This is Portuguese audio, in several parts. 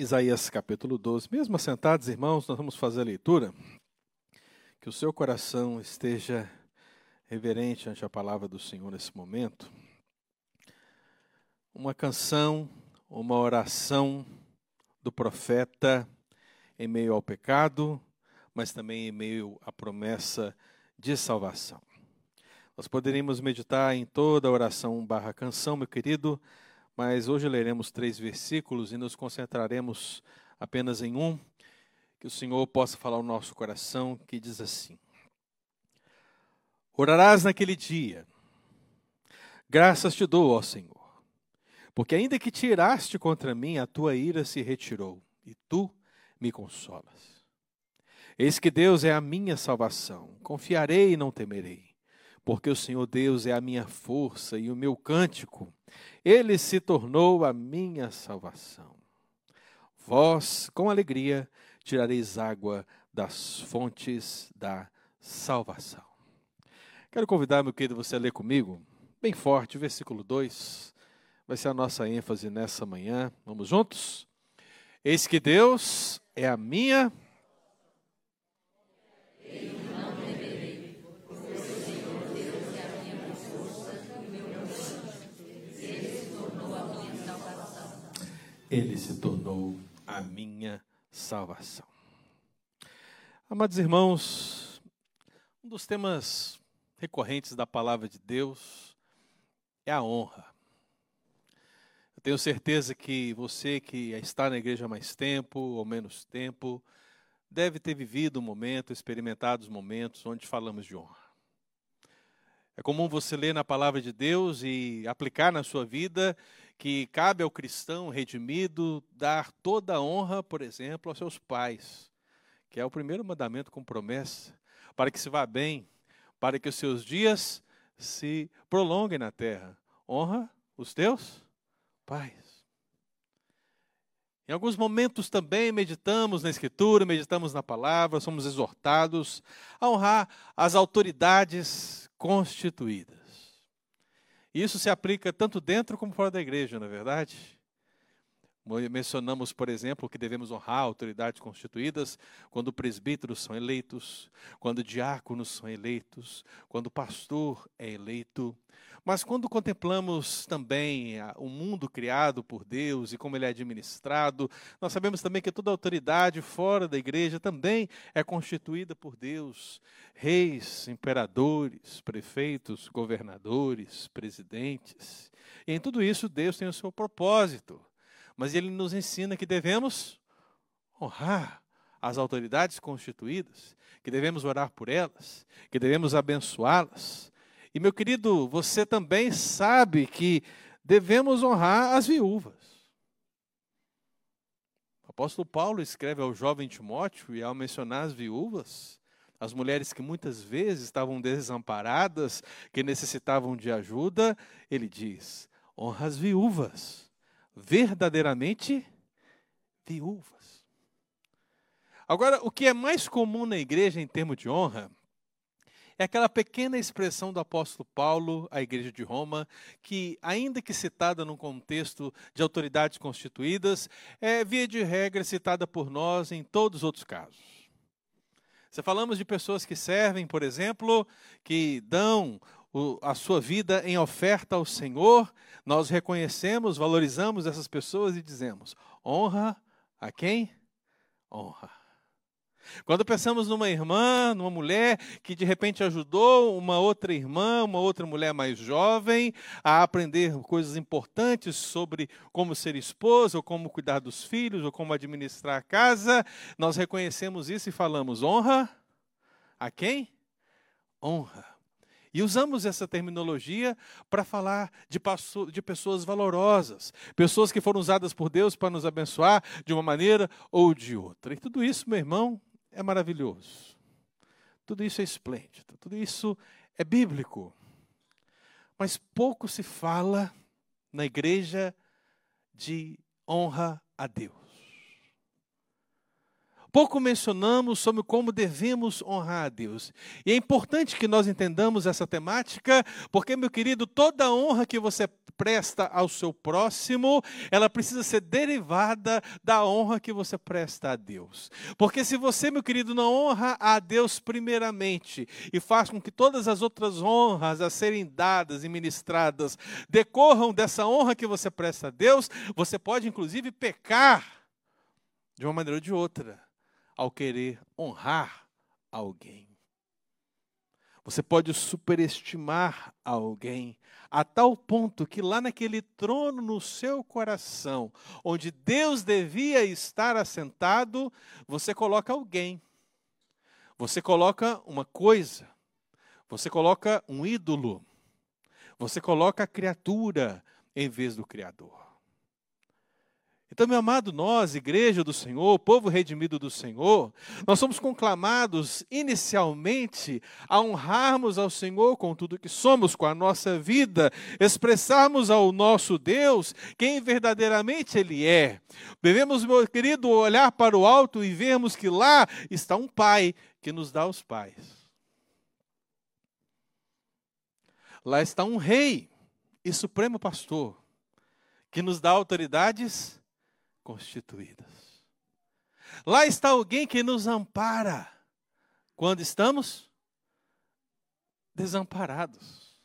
Isaías capítulo 12. Mesmo assentados, irmãos, nós vamos fazer a leitura. Que o seu coração esteja reverente ante a palavra do Senhor nesse momento. Uma canção, uma oração do profeta em meio ao pecado, mas também em meio à promessa de salvação. Nós poderíamos meditar em toda a oração barra canção, meu querido, mas hoje leremos três versículos e nos concentraremos apenas em um, que o Senhor possa falar ao nosso coração, que diz assim: Orarás naquele dia, graças te dou, ó Senhor, porque ainda que tiraste contra mim, a tua ira se retirou, e tu me consolas. Eis que Deus é a minha salvação, confiarei e não temerei porque o Senhor Deus é a minha força e o meu cântico. Ele se tornou a minha salvação. Vós, com alegria, tirareis água das fontes da salvação. Quero convidar, meu querido, você a ler comigo, bem forte, o versículo 2. Vai ser a nossa ênfase nessa manhã. Vamos juntos? Eis que Deus é a minha ele se tornou a minha salvação. Amados irmãos, um dos temas recorrentes da palavra de Deus é a honra. Eu tenho certeza que você que está na igreja há mais tempo ou menos tempo, deve ter vivido um momento, experimentado os momentos onde falamos de honra. É comum você ler na palavra de Deus e aplicar na sua vida que cabe ao cristão redimido dar toda a honra, por exemplo, aos seus pais, que é o primeiro mandamento com promessa, para que se vá bem, para que os seus dias se prolonguem na terra. Honra os teus pais. Em alguns momentos também meditamos na Escritura, meditamos na palavra, somos exortados a honrar as autoridades constituídas. Isso se aplica tanto dentro como fora da igreja, não é verdade? Mencionamos, por exemplo, que devemos honrar autoridades constituídas quando presbíteros são eleitos, quando diáconos são eleitos, quando pastor é eleito. Mas quando contemplamos também o mundo criado por Deus e como ele é administrado, nós sabemos também que toda autoridade fora da igreja também é constituída por Deus. Reis, imperadores, prefeitos, governadores, presidentes. E em tudo isso, Deus tem o seu propósito. Mas ele nos ensina que devemos honrar as autoridades constituídas, que devemos orar por elas, que devemos abençoá-las e meu querido, você também sabe que devemos honrar as viúvas. O apóstolo Paulo escreve ao jovem Timóteo, e ao mencionar as viúvas, as mulheres que muitas vezes estavam desamparadas, que necessitavam de ajuda, ele diz: honra as viúvas, verdadeiramente viúvas. Agora, o que é mais comum na igreja em termos de honra é aquela pequena expressão do apóstolo Paulo à igreja de Roma, que, ainda que citada num contexto de autoridades constituídas, é, via de regra, citada por nós em todos os outros casos. Se falamos de pessoas que servem, por exemplo, que dão a sua vida em oferta ao Senhor, nós reconhecemos, valorizamos essas pessoas e dizemos: honra a quem? Honra. Quando pensamos numa irmã, numa mulher que de repente ajudou uma outra irmã, uma outra mulher mais jovem a aprender coisas importantes sobre como ser esposa, ou como cuidar dos filhos, ou como administrar a casa, nós reconhecemos isso e falamos: honra a quem? Honra. E usamos essa terminologia para falar de, de, pessoas valorosas, pessoas que foram usadas por Deus para nos abençoar de uma maneira ou de outra. E tudo isso, meu irmão, é maravilhoso. Tudo isso é esplêndido, tudo isso é bíblico. Mas pouco se fala na igreja de honra a Deus. Pouco mencionamos sobre como devemos honrar a Deus. E é importante que nós entendamos essa temática, porque, meu querido, toda honra que você presta ao seu próximo, ela precisa ser derivada da honra que você presta a Deus. Porque se você, meu querido, não honra a Deus primeiramente e faz com que todas as outras honras a serem dadas e ministradas decorram dessa honra que você presta a Deus, você pode inclusive pecar de uma maneira ou de outra ao querer honrar alguém. Você pode superestimar alguém a tal ponto que lá naquele trono no seu coração, onde Deus devia estar assentado, você coloca alguém. Você coloca uma coisa. Você coloca um ídolo. Você coloca a criatura em vez do Criador. Então, meu amado, nós, igreja do Senhor, povo redimido do Senhor, nós somos conclamados inicialmente a honrarmos ao Senhor com tudo que somos, com a nossa vida, expressarmos ao nosso Deus quem verdadeiramente Ele é. Devemos, meu querido, olhar para o alto e vermos que lá está um Pai que nos dá os pais. Lá está um Rei e Supremo Pastor que nos dá autoridades constituídas. Lá está alguém que nos ampara quando estamos desamparados.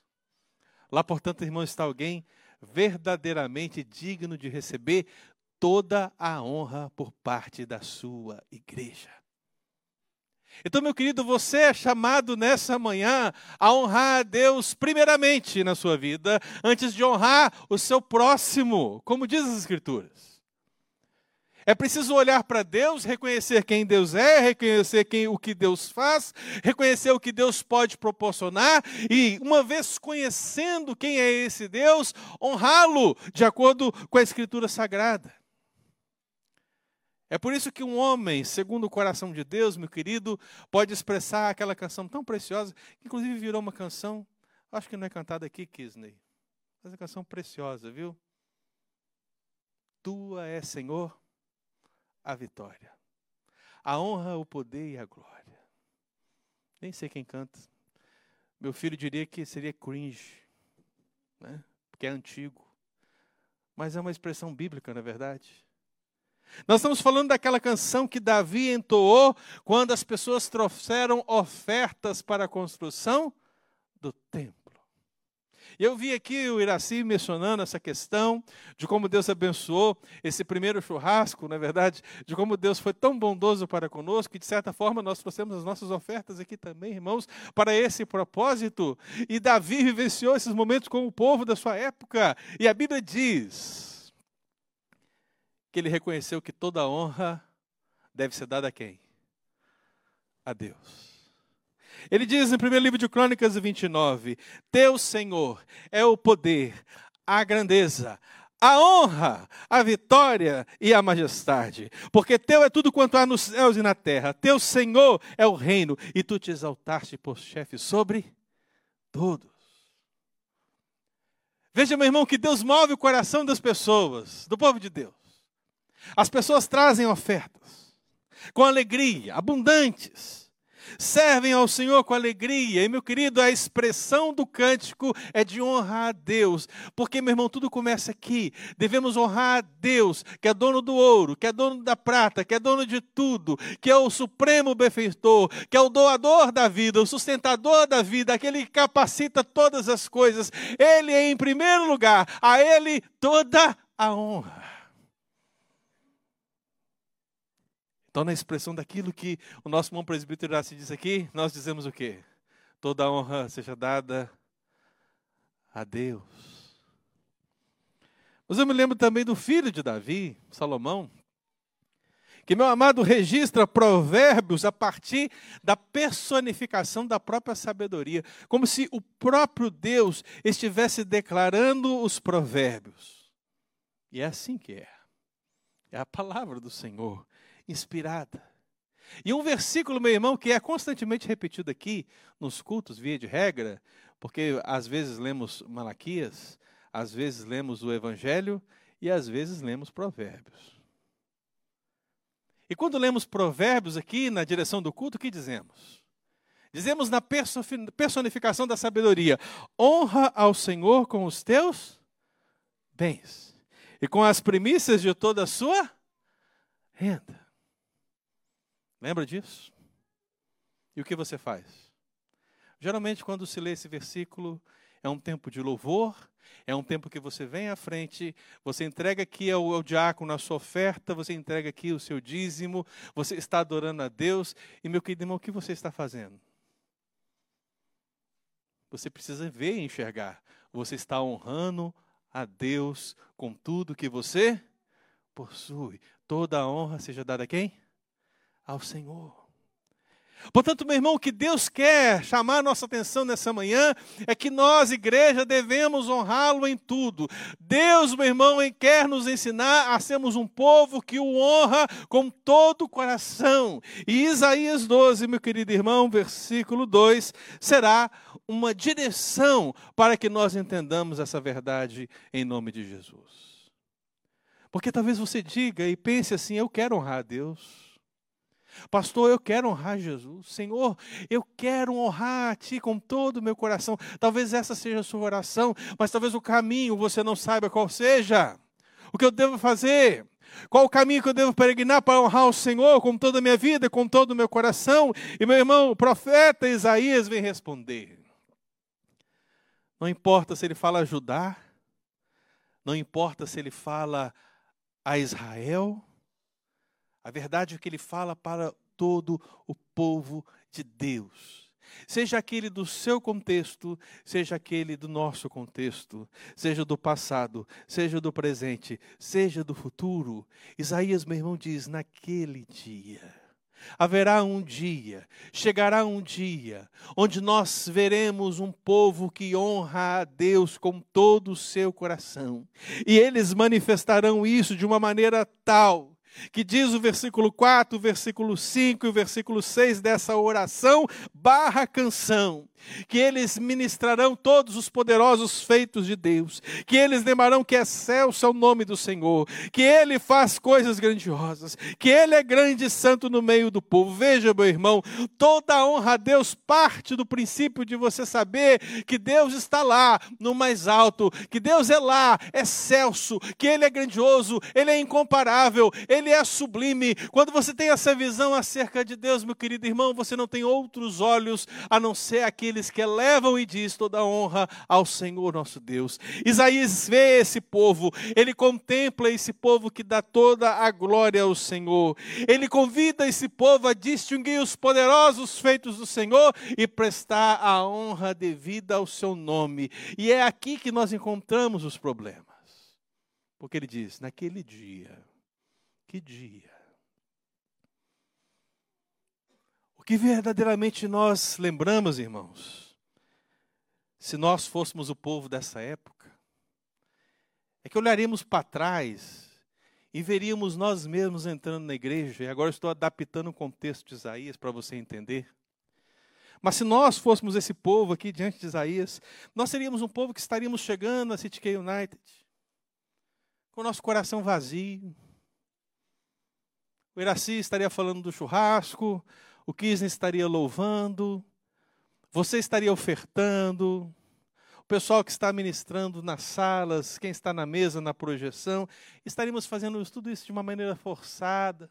Lá, portanto, irmão, está alguém verdadeiramente digno de receber toda a honra por parte da sua igreja. Então, meu querido, você é chamado nessa manhã a honrar a Deus primeiramente na sua vida, antes de honrar o seu próximo, como diz as Escrituras. É preciso olhar para Deus, reconhecer quem Deus é, reconhecer quem, o que Deus faz, reconhecer o que Deus pode proporcionar e, uma vez conhecendo quem é esse Deus, honrá-lo de acordo com a Escritura Sagrada. É por isso que um homem, segundo o coração de Deus, meu querido, pode expressar aquela canção tão preciosa, que inclusive virou uma canção, acho que não é cantada aqui, Kisney, mas é uma canção preciosa, viu? Tua é, Senhor, a vitória. A honra, o poder e a glória. Nem sei quem canta. Meu filho diria que seria cringe, né? porque é antigo. Mas é uma expressão bíblica, na é verdade. Nós estamos falando daquela canção que Davi entoou quando as pessoas trouxeram ofertas para a construção do templo. E eu vi aqui o Iraci mencionando essa questão de como Deus abençoou esse primeiro churrasco, na é verdade, de como Deus foi tão bondoso para conosco, que de certa forma nós trouxemos as nossas ofertas aqui também, irmãos, para esse propósito. E Davi vivenciou esses momentos com o povo da sua época. E a Bíblia diz que ele reconheceu que toda honra deve ser dada a quem? A Deus. Ele diz no primeiro livro de Crônicas 29: Teu Senhor é o poder, a grandeza, a honra, a vitória e a majestade. Porque teu é tudo quanto há nos céus e na terra. Teu Senhor é o reino, e tu te exaltaste por chefe sobre todos. Veja, meu irmão, que Deus move o coração das pessoas, do povo de Deus. As pessoas trazem ofertas com alegria, abundantes servem ao Senhor com alegria. E, meu querido, a expressão do cântico é de honrar a Deus. Porque, meu irmão, tudo começa aqui. Devemos honrar a Deus, que é dono do ouro, que é dono da prata, que é dono de tudo, que é o supremo benfeitor, que é o doador da vida, o sustentador da vida, aquele que capacita todas as coisas. Ele é, em primeiro lugar, a Ele toda a honra. Então, na expressão daquilo que o nosso irmão presbítero se diz aqui, nós dizemos o quê? Toda honra seja dada a Deus. Mas eu me lembro também do filho de Davi, Salomão, que meu amado registra provérbios a partir da personificação da própria sabedoria, como se o próprio Deus estivesse declarando os provérbios. E é assim que é. É a palavra do Senhor inspirada. E um versículo, meu irmão, que é constantemente repetido aqui nos cultos, via de regra, porque às vezes lemos Malaquias, às vezes lemos o Evangelho e às vezes lemos Provérbios. E quando lemos Provérbios aqui na direção do culto, o que dizemos? Dizemos na personificação da sabedoria: honra ao Senhor com os teus bens e com as primícias de toda a sua renda. Lembra disso? E o que você faz? Geralmente, quando se lê esse versículo, é um tempo de louvor, é um tempo que você vem à frente, você entrega aqui ao, ao diácono a sua oferta, você entrega aqui o seu dízimo, você está adorando a Deus. E, meu querido irmão, o que você está fazendo? Você precisa ver e enxergar. Você está honrando a Deus com tudo que você possui. Toda a honra seja dada a quem? Ao Senhor. Portanto, meu irmão, o que Deus quer chamar a nossa atenção nessa manhã é que nós, igreja, devemos honrá-lo em tudo. Deus, meu irmão, quer nos ensinar a sermos um povo que o honra com todo o coração. E Isaías 12, meu querido irmão, versículo 2, será uma direção para que nós entendamos essa verdade em nome de Jesus. Porque talvez você diga e pense assim: eu quero honrar a Deus. Pastor, eu quero honrar Jesus. Senhor, eu quero honrar a Ti com todo o meu coração. Talvez essa seja a sua oração, mas talvez o caminho você não saiba qual seja. O que eu devo fazer? Qual o caminho que eu devo peregrinar para honrar o Senhor com toda a minha vida, com todo o meu coração? E meu irmão, o profeta Isaías vem responder. Não importa se ele fala a Judá, não importa se ele fala a Israel, a verdade é que ele fala para todo o povo de Deus. Seja aquele do seu contexto, seja aquele do nosso contexto, seja do passado, seja do presente, seja do futuro. Isaías, meu irmão, diz: naquele dia. Haverá um dia, chegará um dia, onde nós veremos um povo que honra a Deus com todo o seu coração. E eles manifestarão isso de uma maneira tal que diz o versículo 4, o versículo 5 e o versículo 6 dessa oração barra canção que eles ministrarão todos os poderosos feitos de Deus, que eles lembrarão que é excelso é o nome do Senhor, que Ele faz coisas grandiosas, que Ele é grande e santo no meio do povo. Veja, meu irmão, toda honra a Deus parte do princípio de você saber que Deus está lá no mais alto, que Deus é lá, é excelso, que Ele é grandioso, Ele é incomparável, Ele é sublime. Quando você tem essa visão acerca de Deus, meu querido irmão, você não tem outros olhos a não ser aquele aqueles que elevam e diz toda honra ao Senhor nosso Deus. Isaías vê esse povo, ele contempla esse povo que dá toda a glória ao Senhor. Ele convida esse povo a distinguir os poderosos feitos do Senhor e prestar a honra devida ao seu nome. E é aqui que nós encontramos os problemas. Porque ele diz: naquele dia, que dia? O que verdadeiramente nós lembramos, irmãos, se nós fôssemos o povo dessa época, é que olharíamos para trás e veríamos nós mesmos entrando na igreja, e agora estou adaptando o contexto de Isaías para você entender. Mas se nós fôssemos esse povo aqui diante de Isaías, nós seríamos um povo que estaríamos chegando a City K United, com o nosso coração vazio. O Iraci estaria falando do churrasco, o Kisne estaria louvando, você estaria ofertando, o pessoal que está ministrando nas salas, quem está na mesa, na projeção, estaríamos fazendo tudo isso de uma maneira forçada,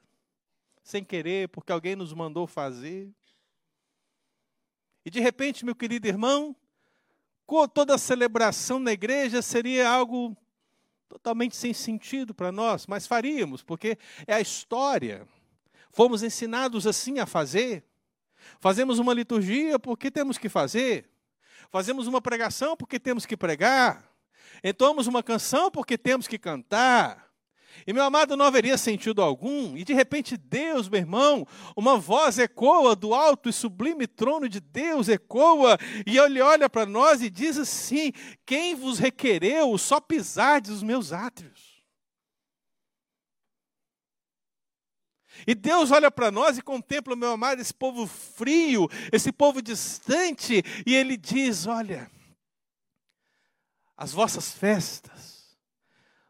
sem querer, porque alguém nos mandou fazer. E de repente, meu querido irmão, toda a celebração na igreja seria algo totalmente sem sentido para nós, mas faríamos, porque é a história. Fomos ensinados assim a fazer. Fazemos uma liturgia porque temos que fazer. Fazemos uma pregação porque temos que pregar. Entoamos uma canção porque temos que cantar. E meu amado, não haveria sentido algum, e de repente Deus, meu irmão, uma voz ecoa do alto e sublime trono de Deus, ecoa, e ele olha para nós e diz assim: Quem vos requereu só pisar dos meus átrios? E Deus olha para nós e contempla, meu amado, esse povo frio, esse povo distante, e Ele diz: Olha, as vossas festas,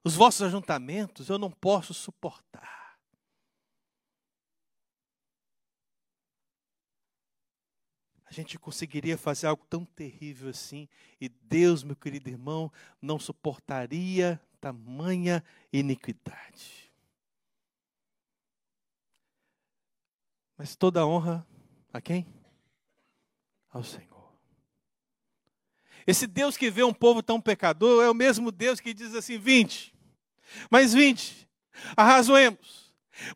os vossos ajuntamentos eu não posso suportar. A gente conseguiria fazer algo tão terrível assim, e Deus, meu querido irmão, não suportaria tamanha iniquidade. Mas toda honra a quem? Ao Senhor. Esse Deus que vê um povo tão pecador é o mesmo Deus que diz assim: vinte, mais vinte, arrazoemos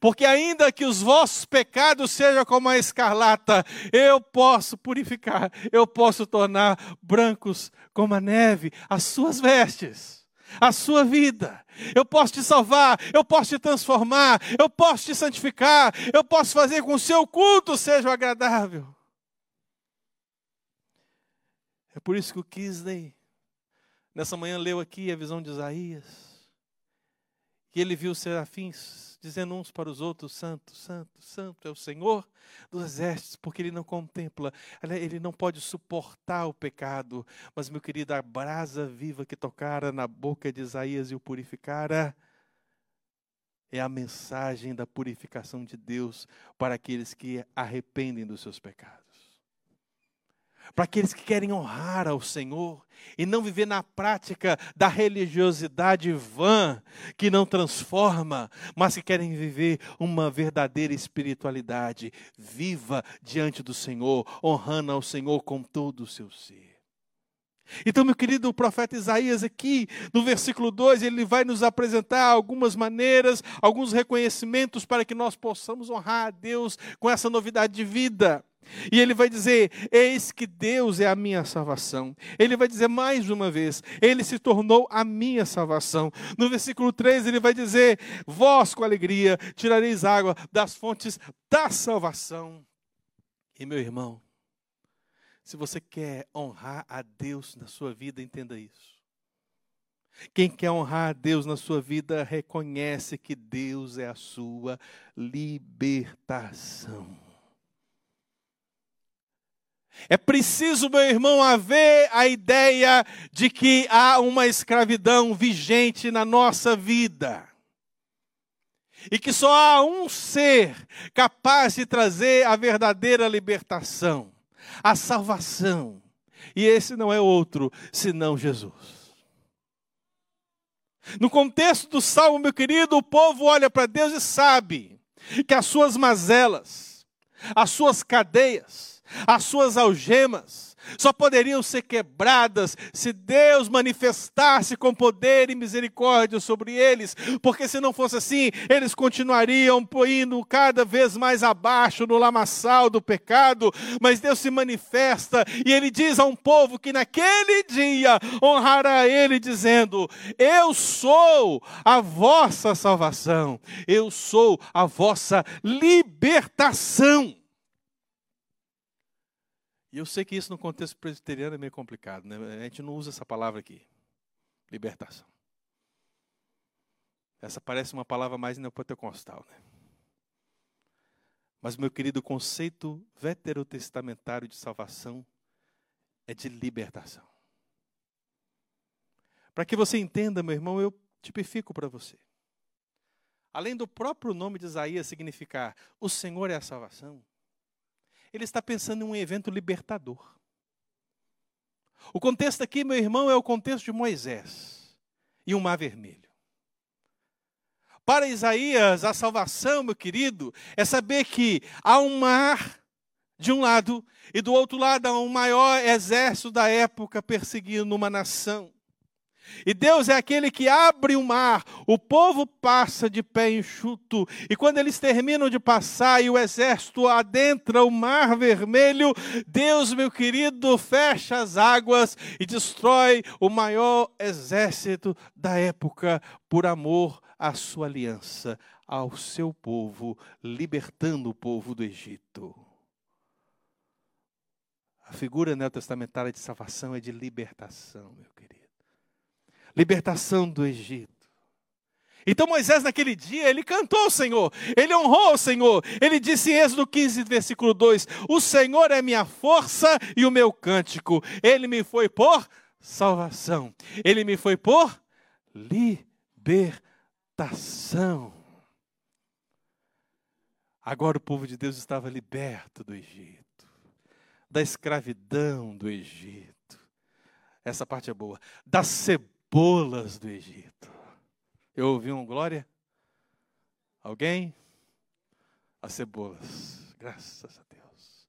porque ainda que os vossos pecados sejam como a escarlata, eu posso purificar, eu posso tornar brancos como a neve as suas vestes, a sua vida. Eu posso te salvar, eu posso te transformar, eu posso te santificar, eu posso fazer com que o seu culto seja agradável. É por isso que o Kisley, nessa manhã, leu aqui a visão de Isaías, que ele viu os serafins dizendo uns para os outros: Santo, Santo, Santo é o Senhor dos exércitos, porque Ele não contempla, Ele não pode suportar o pecado. Mas, meu querido, a brasa viva que tocara na boca de Isaías e o purificara é a mensagem da purificação de Deus para aqueles que arrependem dos seus pecados para aqueles que querem honrar ao Senhor e não viver na prática da religiosidade vã que não transforma, mas que querem viver uma verdadeira espiritualidade viva diante do Senhor, honrando ao Senhor com todo o seu ser. Então, meu querido, profeta Isaías aqui, no versículo 2, ele vai nos apresentar algumas maneiras, alguns reconhecimentos para que nós possamos honrar a Deus com essa novidade de vida. E ele vai dizer: Eis que Deus é a minha salvação. Ele vai dizer mais uma vez: Ele se tornou a minha salvação. No versículo 3, ele vai dizer: Vós com alegria tirareis água das fontes da salvação. E meu irmão, se você quer honrar a Deus na sua vida, entenda isso. Quem quer honrar a Deus na sua vida, reconhece que Deus é a sua libertação. É preciso, meu irmão, haver a ideia de que há uma escravidão vigente na nossa vida. E que só há um ser capaz de trazer a verdadeira libertação, a salvação. E esse não é outro senão Jesus. No contexto do salmo, meu querido, o povo olha para Deus e sabe que as suas mazelas, as suas cadeias, as suas algemas só poderiam ser quebradas se Deus manifestasse com poder e misericórdia sobre eles, porque se não fosse assim, eles continuariam indo cada vez mais abaixo no lamaçal do pecado. Mas Deus se manifesta e ele diz a um povo que naquele dia honrará ele, dizendo: Eu sou a vossa salvação, eu sou a vossa libertação. E eu sei que isso no contexto presbiteriano é meio complicado, né? A gente não usa essa palavra aqui. Libertação. Essa parece uma palavra mais neopentecostal, né? Mas, meu querido, o conceito veterotestamentário de salvação é de libertação. Para que você entenda, meu irmão, eu tipifico para você. Além do próprio nome de Isaías significar o Senhor é a salvação, ele está pensando em um evento libertador. O contexto aqui, meu irmão, é o contexto de Moisés e o Mar Vermelho. Para Isaías, a salvação, meu querido, é saber que há um mar de um lado e do outro lado há um maior exército da época perseguindo uma nação. E Deus é aquele que abre o mar, o povo passa de pé enxuto, e quando eles terminam de passar e o exército adentra o mar vermelho, Deus, meu querido, fecha as águas e destrói o maior exército da época por amor à sua aliança, ao seu povo, libertando o povo do Egito. A figura neotestamentária de salvação é de libertação, meu querido libertação do Egito. Então Moisés, naquele dia, ele cantou ao Senhor, ele honrou o Senhor. Ele disse em Êxodo 15, versículo 2: O Senhor é minha força e o meu cântico. Ele me foi por salvação, ele me foi por libertação. Agora o povo de Deus estava liberto do Egito. da escravidão do Egito. Essa parte é boa. Das cebolas do Egito. Eu ouvi um glória? Alguém? As cebolas. Graças a Deus.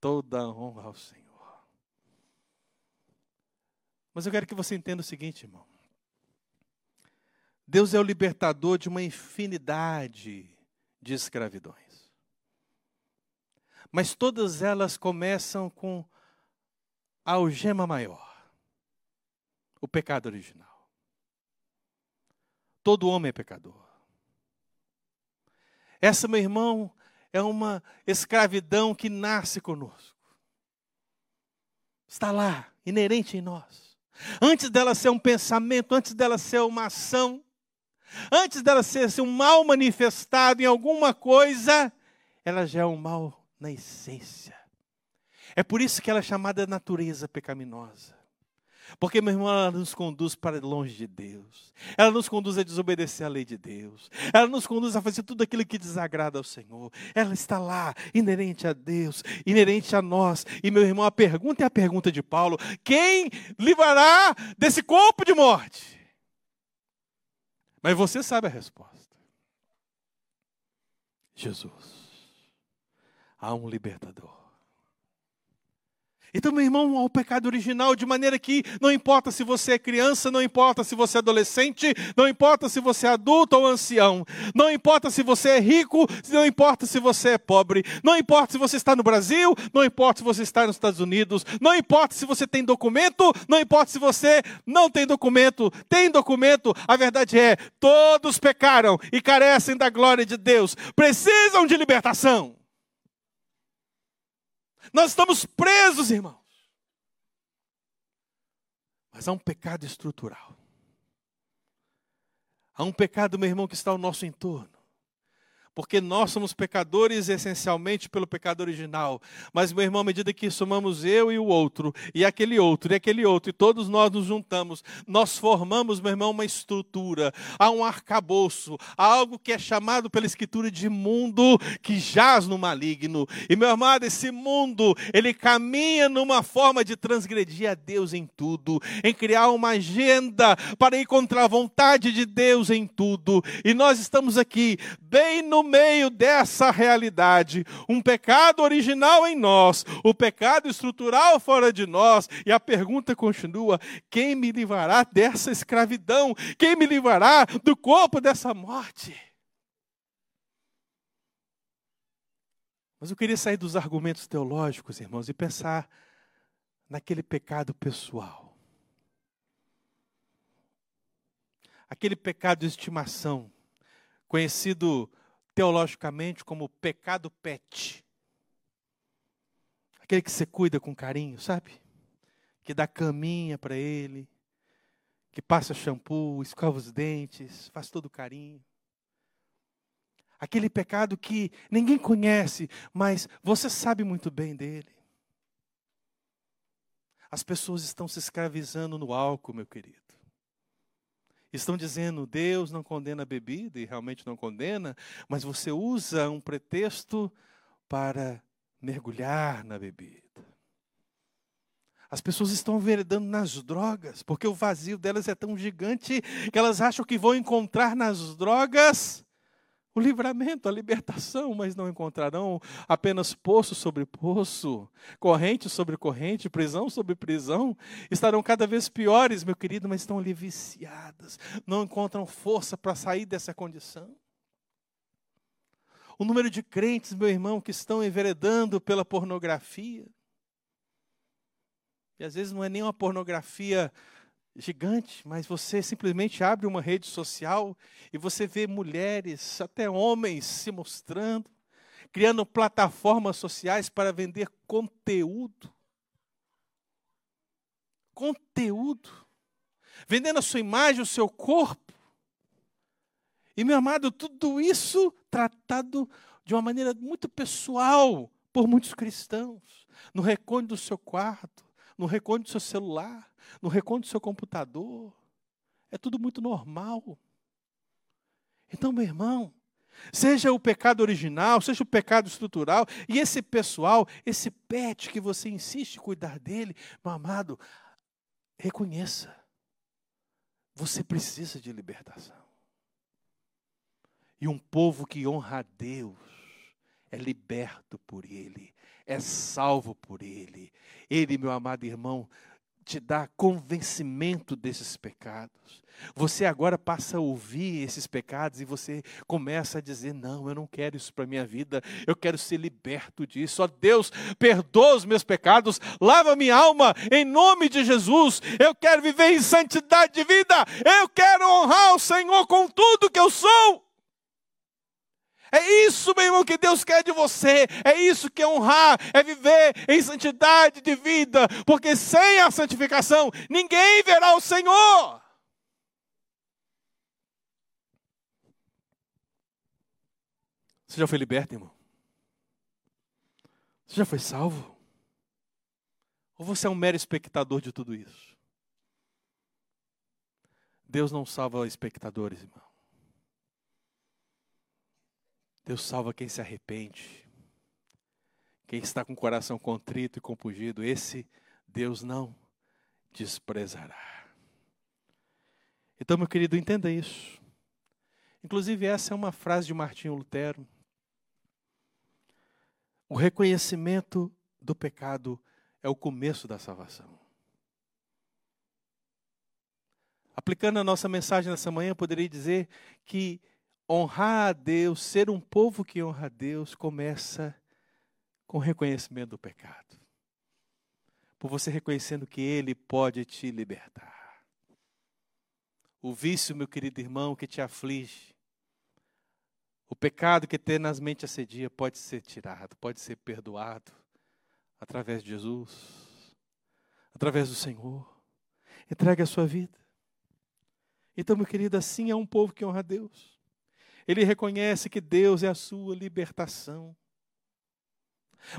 Toda honra ao Senhor. Mas eu quero que você entenda o seguinte, irmão. Deus é o libertador de uma infinidade de escravidões. Mas todas elas começam com a algema maior, o pecado original. Todo homem é pecador. Essa, meu irmão, é uma escravidão que nasce conosco. Está lá, inerente em nós. Antes dela ser um pensamento, antes dela ser uma ação, Antes dela ser um mal manifestado em alguma coisa, ela já é um mal na essência. É por isso que ela é chamada natureza pecaminosa. Porque, meu irmão, ela nos conduz para longe de Deus. Ela nos conduz a desobedecer a lei de Deus. Ela nos conduz a fazer tudo aquilo que desagrada ao Senhor. Ela está lá, inerente a Deus, inerente a nós. E, meu irmão, a pergunta é a pergunta de Paulo: quem livrará desse corpo de morte? Mas você sabe a resposta. Jesus. Há um libertador. Então, meu irmão, ao pecado original, de maneira que não importa se você é criança, não importa se você é adolescente, não importa se você é adulto ou ancião, não importa se você é rico, não importa se você é pobre, não importa se você está no Brasil, não importa se você está nos Estados Unidos, não importa se você tem documento, não importa se você não tem documento, tem documento, a verdade é, todos pecaram e carecem da glória de Deus, precisam de libertação. Nós estamos presos, irmãos. Mas há um pecado estrutural. Há um pecado, meu irmão, que está ao nosso entorno. Porque nós somos pecadores essencialmente pelo pecado original. Mas, meu irmão, à medida que somamos eu e o outro, e aquele outro, e aquele outro, e todos nós nos juntamos, nós formamos, meu irmão, uma estrutura. Há um arcabouço, há algo que é chamado pela Escritura de mundo que jaz no maligno. E, meu amado, esse mundo, ele caminha numa forma de transgredir a Deus em tudo, em criar uma agenda para encontrar a vontade de Deus em tudo. E nós estamos aqui, bem no meio dessa realidade, um pecado original em nós, o pecado estrutural fora de nós, e a pergunta continua: quem me livrará dessa escravidão? Quem me livrará do corpo dessa morte? Mas eu queria sair dos argumentos teológicos, irmãos, e pensar naquele pecado pessoal. Aquele pecado de estimação, conhecido teologicamente como pecado pet. Aquele que você cuida com carinho, sabe? Que dá caminha para ele, que passa shampoo, escova os dentes, faz todo carinho. Aquele pecado que ninguém conhece, mas você sabe muito bem dele. As pessoas estão se escravizando no álcool, meu querido estão dizendo Deus não condena a bebida, e realmente não condena, mas você usa um pretexto para mergulhar na bebida. As pessoas estão enveredando nas drogas, porque o vazio delas é tão gigante que elas acham que vão encontrar nas drogas o livramento, a libertação, mas não encontrarão apenas poço sobre poço, corrente sobre corrente, prisão sobre prisão. Estarão cada vez piores, meu querido, mas estão ali viciadas, não encontram força para sair dessa condição. O número de crentes, meu irmão, que estão enveredando pela pornografia. E às vezes não é nem uma pornografia gigante, mas você simplesmente abre uma rede social e você vê mulheres, até homens se mostrando, criando plataformas sociais para vender conteúdo. Conteúdo. Vendendo a sua imagem, o seu corpo. E, meu amado, tudo isso tratado de uma maneira muito pessoal por muitos cristãos. No recôndito do seu quarto, no recôndito do seu celular no reconto do seu computador. É tudo muito normal. Então, meu irmão, Seja o pecado original, seja o pecado estrutural, e esse pessoal, esse pet que você insiste em cuidar dele, meu amado, reconheça. Você precisa de libertação. E um povo que honra a Deus é liberto por Ele, é salvo por Ele. Ele, meu amado irmão, te dá convencimento desses pecados. Você agora passa a ouvir esses pecados e você começa a dizer: Não, eu não quero isso para a minha vida, eu quero ser liberto disso. Ó Deus, perdoa os meus pecados, lava minha alma em nome de Jesus. Eu quero viver em santidade de vida, eu quero honrar o Senhor com tudo que eu sou. É isso, meu irmão, que Deus quer de você. É isso que é honrar, é viver em santidade de vida. Porque sem a santificação, ninguém verá o Senhor. Você já foi liberto, irmão? Você já foi salvo? Ou você é um mero espectador de tudo isso? Deus não salva espectadores, irmão. Deus salva quem se arrepende. Quem está com o coração contrito e compungido, esse Deus não desprezará. Então, meu querido, entenda isso. Inclusive, essa é uma frase de Martinho Lutero. O reconhecimento do pecado é o começo da salvação. Aplicando a nossa mensagem nessa manhã, poderia dizer que honrar a Deus, ser um povo que honra a Deus, começa com o reconhecimento do pecado. Por você reconhecendo que Ele pode te libertar. O vício, meu querido irmão, que te aflige, o pecado que tenazmente assedia pode ser tirado, pode ser perdoado através de Jesus, através do Senhor. Entregue a sua vida. Então, meu querido, assim é um povo que honra a Deus. Ele reconhece que Deus é a sua libertação.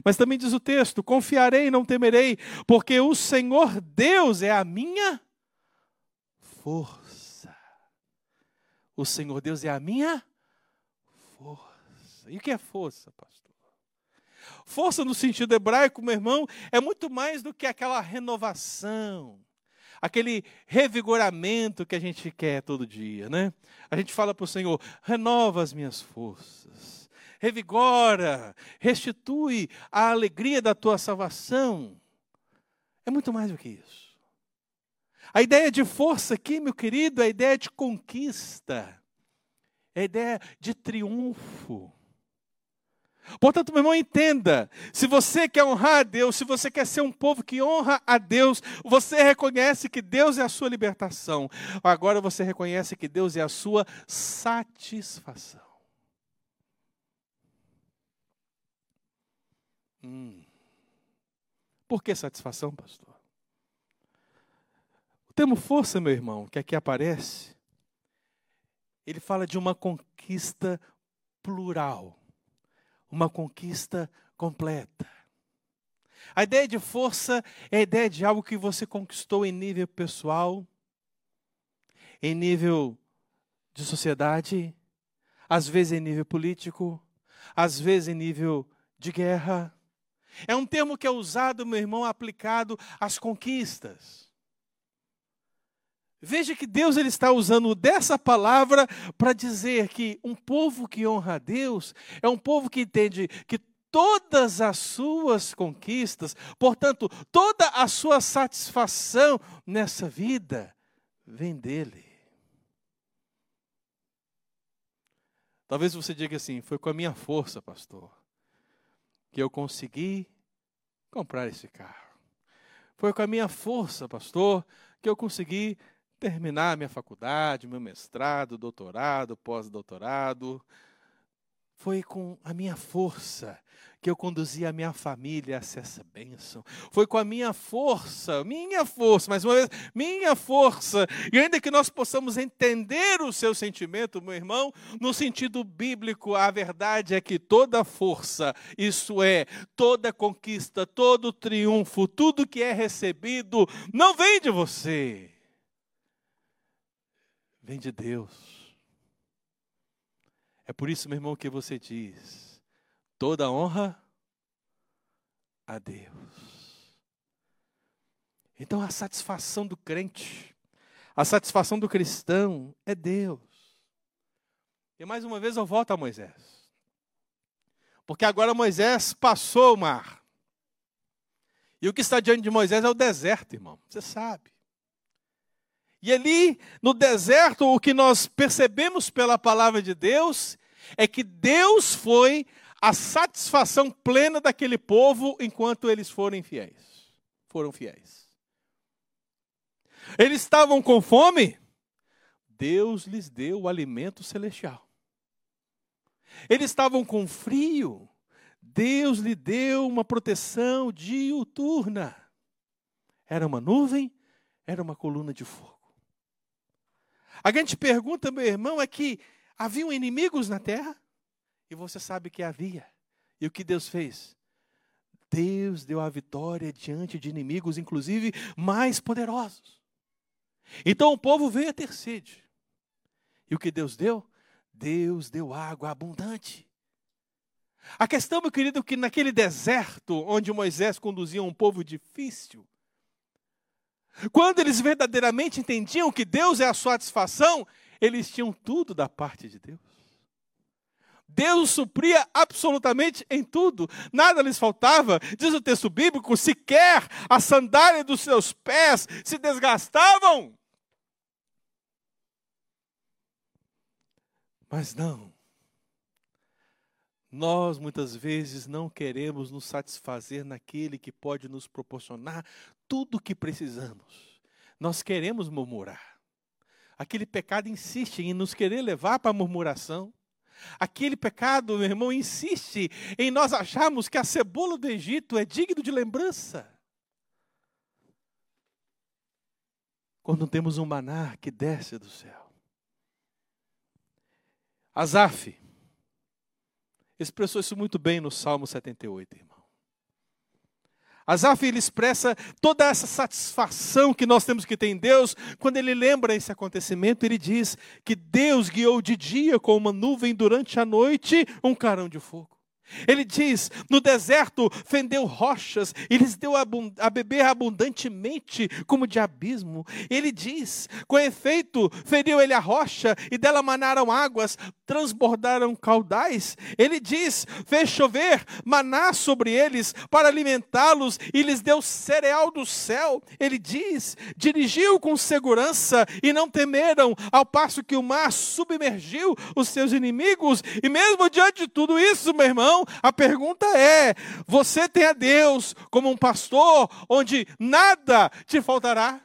Mas também diz o texto: confiarei não temerei, porque o Senhor Deus é a minha força. O Senhor Deus é a minha força. E o que é força, pastor? Força no sentido hebraico, meu irmão, é muito mais do que aquela renovação aquele revigoramento que a gente quer todo dia, né? A gente fala para o Senhor: renova as minhas forças, revigora, restitui a alegria da tua salvação. É muito mais do que isso. A ideia de força aqui, meu querido, é a ideia de conquista, é a ideia de triunfo. Portanto, meu irmão, entenda: se você quer honrar a Deus, se você quer ser um povo que honra a Deus, você reconhece que Deus é a sua libertação. Agora você reconhece que Deus é a sua satisfação. Hum. Por que satisfação, pastor? O termo força, meu irmão, que aqui aparece, ele fala de uma conquista plural uma conquista completa. A ideia de força é a ideia de algo que você conquistou em nível pessoal, em nível de sociedade, às vezes em nível político, às vezes em nível de guerra. É um termo que é usado, meu irmão, aplicado às conquistas. Veja que Deus ele está usando dessa palavra para dizer que um povo que honra a Deus é um povo que entende que todas as suas conquistas, portanto, toda a sua satisfação nessa vida vem dele. Talvez você diga assim: foi com a minha força, pastor, que eu consegui comprar esse carro. Foi com a minha força, pastor, que eu consegui terminar minha faculdade, meu mestrado, doutorado, pós-doutorado. Foi com a minha força que eu conduzi a minha família a essa bênção. Foi com a minha força, minha força, mais uma vez, minha força. E ainda que nós possamos entender o seu sentimento, meu irmão, no sentido bíblico, a verdade é que toda força, isso é, toda conquista, todo triunfo, tudo que é recebido, não vem de você vem de Deus. É por isso, meu irmão, que você diz: toda honra a Deus. Então a satisfação do crente, a satisfação do cristão é Deus. E mais uma vez eu volto a Moisés. Porque agora Moisés passou o mar. E o que está diante de Moisés é o deserto, irmão. Você sabe. E ali, no deserto, o que nós percebemos pela palavra de Deus é que Deus foi a satisfação plena daquele povo enquanto eles forem fiéis. Foram fiéis. Eles estavam com fome? Deus lhes deu o alimento celestial. Eles estavam com frio? Deus lhe deu uma proteção diuturna. Era uma nuvem, era uma coluna de fogo. A grande pergunta, meu irmão, é que haviam inimigos na terra? E você sabe que havia. E o que Deus fez? Deus deu a vitória diante de inimigos, inclusive mais poderosos. Então o povo veio a ter sede. E o que Deus deu? Deus deu água abundante. A questão, meu querido, é que naquele deserto onde Moisés conduzia um povo difícil, quando eles verdadeiramente entendiam que Deus é a satisfação, eles tinham tudo da parte de Deus. Deus supria absolutamente em tudo, nada lhes faltava. Diz o texto bíblico: sequer a sandália dos seus pés se desgastavam. Mas não, nós muitas vezes não queremos nos satisfazer naquele que pode nos proporcionar tudo o que precisamos. Nós queremos murmurar. Aquele pecado insiste em nos querer levar para a murmuração. Aquele pecado, meu irmão, insiste em nós acharmos que a cebola do Egito é digno de lembrança. Quando temos um maná que desce do céu. Azaf, expressou isso muito bem no Salmo 78, irmão. Asaf ele expressa toda essa satisfação que nós temos que ter em Deus, quando ele lembra esse acontecimento, ele diz que Deus guiou de dia com uma nuvem durante a noite um carão de fogo. Ele diz: no deserto fendeu rochas e lhes deu a beber abundantemente, como de abismo. Ele diz: com efeito, feriu ele a rocha e dela manaram águas, transbordaram caudais. Ele diz: fez chover maná sobre eles para alimentá-los e lhes deu cereal do céu. Ele diz: dirigiu com segurança e não temeram, ao passo que o mar submergiu os seus inimigos. E mesmo diante de tudo isso, meu irmão, a pergunta é: você tem a Deus como um pastor onde nada te faltará?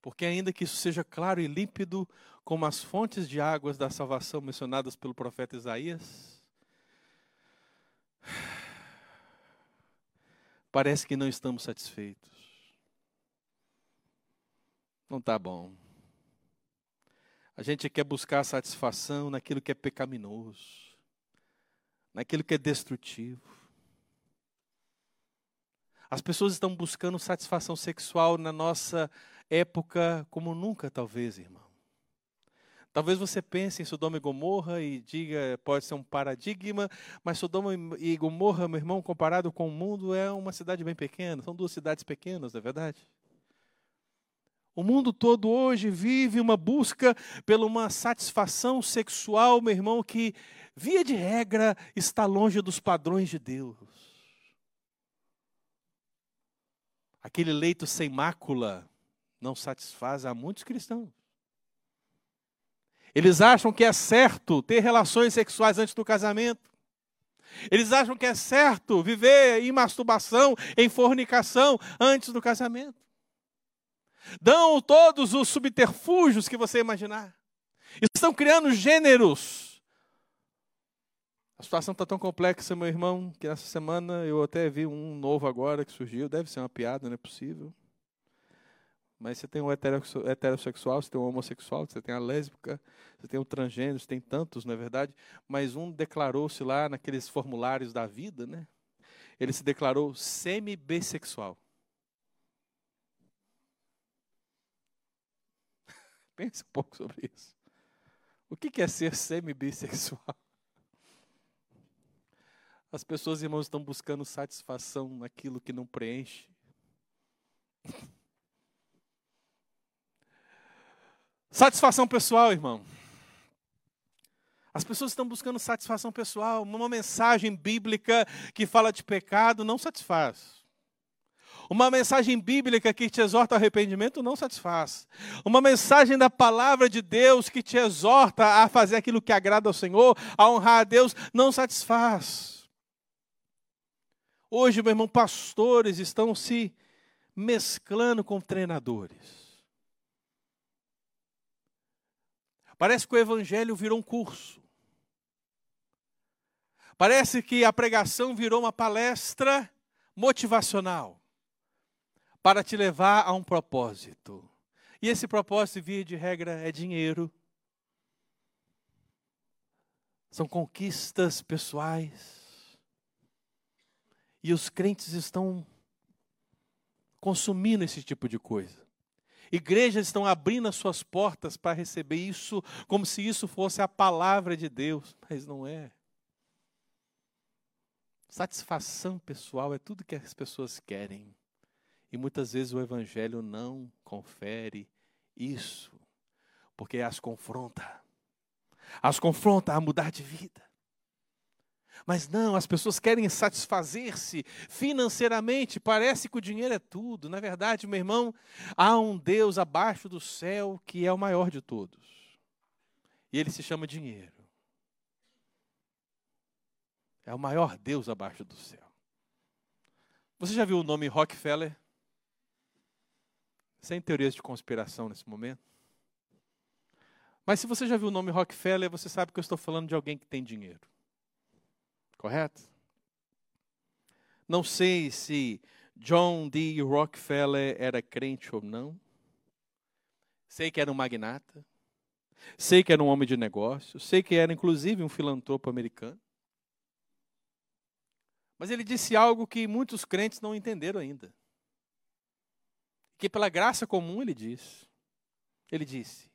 Porque, ainda que isso seja claro e límpido, como as fontes de águas da salvação mencionadas pelo profeta Isaías, parece que não estamos satisfeitos. Não está bom. A gente quer buscar satisfação naquilo que é pecaminoso, naquilo que é destrutivo. As pessoas estão buscando satisfação sexual na nossa época como nunca, talvez, irmão. Talvez você pense em Sodoma e Gomorra e diga, pode ser um paradigma, mas Sodoma e Gomorra, meu irmão, comparado com o mundo, é uma cidade bem pequena. São duas cidades pequenas, não é verdade? O mundo todo hoje vive uma busca pela uma satisfação sexual, meu irmão, que, via de regra, está longe dos padrões de Deus. Aquele leito sem mácula não satisfaz a muitos cristãos. Eles acham que é certo ter relações sexuais antes do casamento. Eles acham que é certo viver em masturbação, em fornicação antes do casamento. Dão todos os subterfúgios que você imaginar. Estão criando gêneros. A situação está tão complexa, meu irmão, que essa semana eu até vi um novo agora que surgiu. Deve ser uma piada, não é possível. Mas você tem o heterossexual, você tem o homossexual, você tem a lésbica, você tem o transgênero, você tem tantos, não é verdade? Mas um declarou-se lá naqueles formulários da vida, né? Ele se declarou semi-bissexual. Pense um pouco sobre isso. O que é ser semi-bissexual? As pessoas, irmãos, estão buscando satisfação naquilo que não preenche. Satisfação pessoal, irmão. As pessoas estão buscando satisfação pessoal. Uma mensagem bíblica que fala de pecado não satisfaz. Uma mensagem bíblica que te exorta ao arrependimento não satisfaz. Uma mensagem da palavra de Deus que te exorta a fazer aquilo que agrada ao Senhor, a honrar a Deus, não satisfaz. Hoje, meu irmão, pastores estão se mesclando com treinadores. Parece que o evangelho virou um curso. Parece que a pregação virou uma palestra motivacional para te levar a um propósito. E esse propósito, via de regra, é dinheiro. São conquistas pessoais. E os crentes estão consumindo esse tipo de coisa. Igrejas estão abrindo as suas portas para receber isso, como se isso fosse a palavra de Deus, mas não é. Satisfação pessoal é tudo que as pessoas querem. E muitas vezes o Evangelho não confere isso, porque as confronta. As confronta a mudar de vida. Mas não, as pessoas querem satisfazer-se financeiramente. Parece que o dinheiro é tudo. Na verdade, meu irmão, há um Deus abaixo do céu que é o maior de todos. E ele se chama dinheiro. É o maior Deus abaixo do céu. Você já viu o nome Rockefeller? Sem teorias de conspiração nesse momento. Mas se você já viu o nome Rockefeller, você sabe que eu estou falando de alguém que tem dinheiro. Correto? Não sei se John D. Rockefeller era crente ou não. Sei que era um magnata. Sei que era um homem de negócios. Sei que era, inclusive, um filantropo americano. Mas ele disse algo que muitos crentes não entenderam ainda. Que pela graça comum ele disse. Ele disse: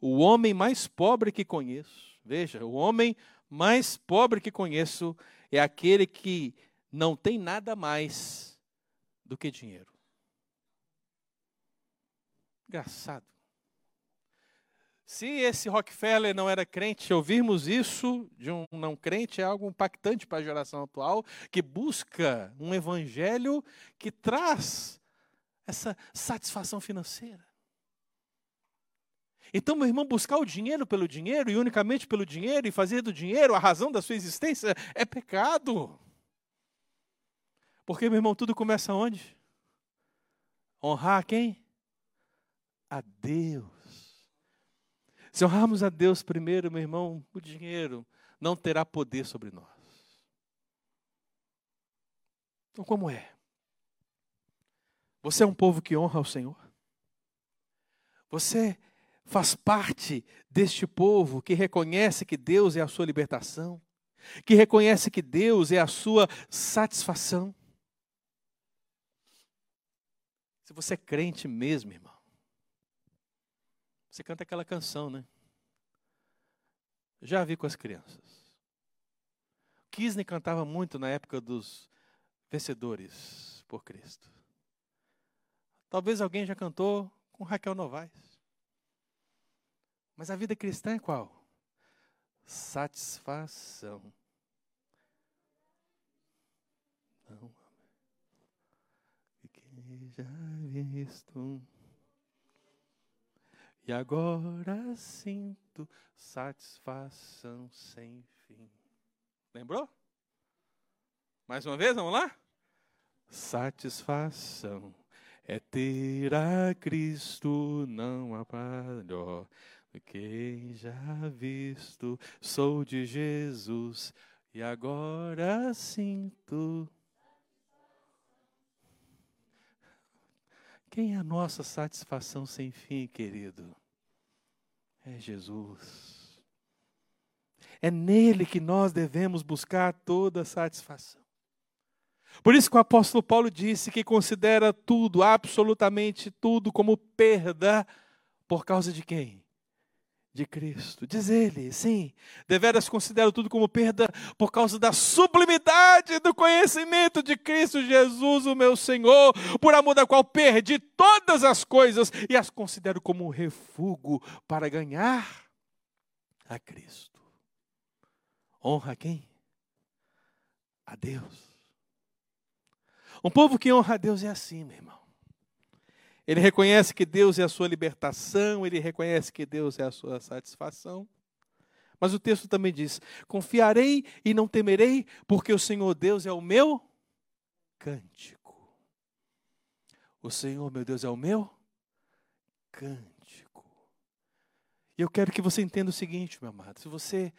O homem mais pobre que conheço, veja, o homem mais pobre que conheço é aquele que não tem nada mais do que dinheiro. Engraçado. Se esse Rockefeller não era crente, ouvirmos isso de um não crente é algo impactante para a geração atual, que busca um evangelho que traz essa satisfação financeira. Então, meu irmão, buscar o dinheiro pelo dinheiro e unicamente pelo dinheiro e fazer do dinheiro a razão da sua existência é pecado. Porque, meu irmão, tudo começa onde? Honrar quem? A Deus. Se honrarmos a Deus primeiro, meu irmão, o dinheiro não terá poder sobre nós. Então, como é? Você é um povo que honra ao Senhor? Você faz parte deste povo que reconhece que Deus é a sua libertação, que reconhece que Deus é a sua satisfação. Se você é crente mesmo, irmão, você canta aquela canção, né? Já vi com as crianças. Kisney cantava muito na época dos vencedores por Cristo. Talvez alguém já cantou com Raquel Novaes. Mas a vida cristã é qual? Satisfação. Não. Fiquei já visto. E agora sinto satisfação sem fim. Lembrou? Mais uma vez, vamos lá? Satisfação é ter a Cristo, não há melhor quem já visto, sou de Jesus e agora sinto. Quem é a nossa satisfação sem fim, querido? É Jesus. É nele que nós devemos buscar toda a satisfação. Por isso que o apóstolo Paulo disse que considera tudo, absolutamente tudo, como perda Por causa de quem? De Cristo. Diz ele, sim, deveras considero tudo como perda por causa da sublimidade do conhecimento de Cristo Jesus, o meu Senhor, por amor da qual perdi todas as coisas e as considero como um refúgio para ganhar a Cristo. Honra quem? A Deus. Um povo que honra a Deus é assim, meu irmão. Ele reconhece que Deus é a sua libertação, ele reconhece que Deus é a sua satisfação. Mas o texto também diz: Confiarei e não temerei, porque o Senhor Deus é o meu cântico. O Senhor, meu Deus, é o meu cântico. E eu quero que você entenda o seguinte, meu amado: se você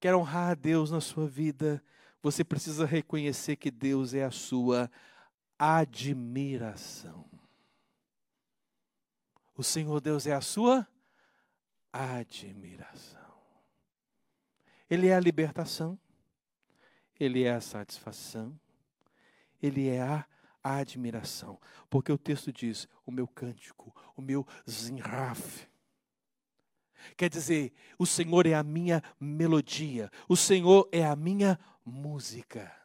quer honrar a Deus na sua vida, você precisa reconhecer que Deus é a sua admiração. O Senhor Deus é a sua admiração. Ele é a libertação, ele é a satisfação, ele é a admiração. Porque o texto diz: o meu cântico, o meu zinraf. Quer dizer, o Senhor é a minha melodia, o Senhor é a minha música.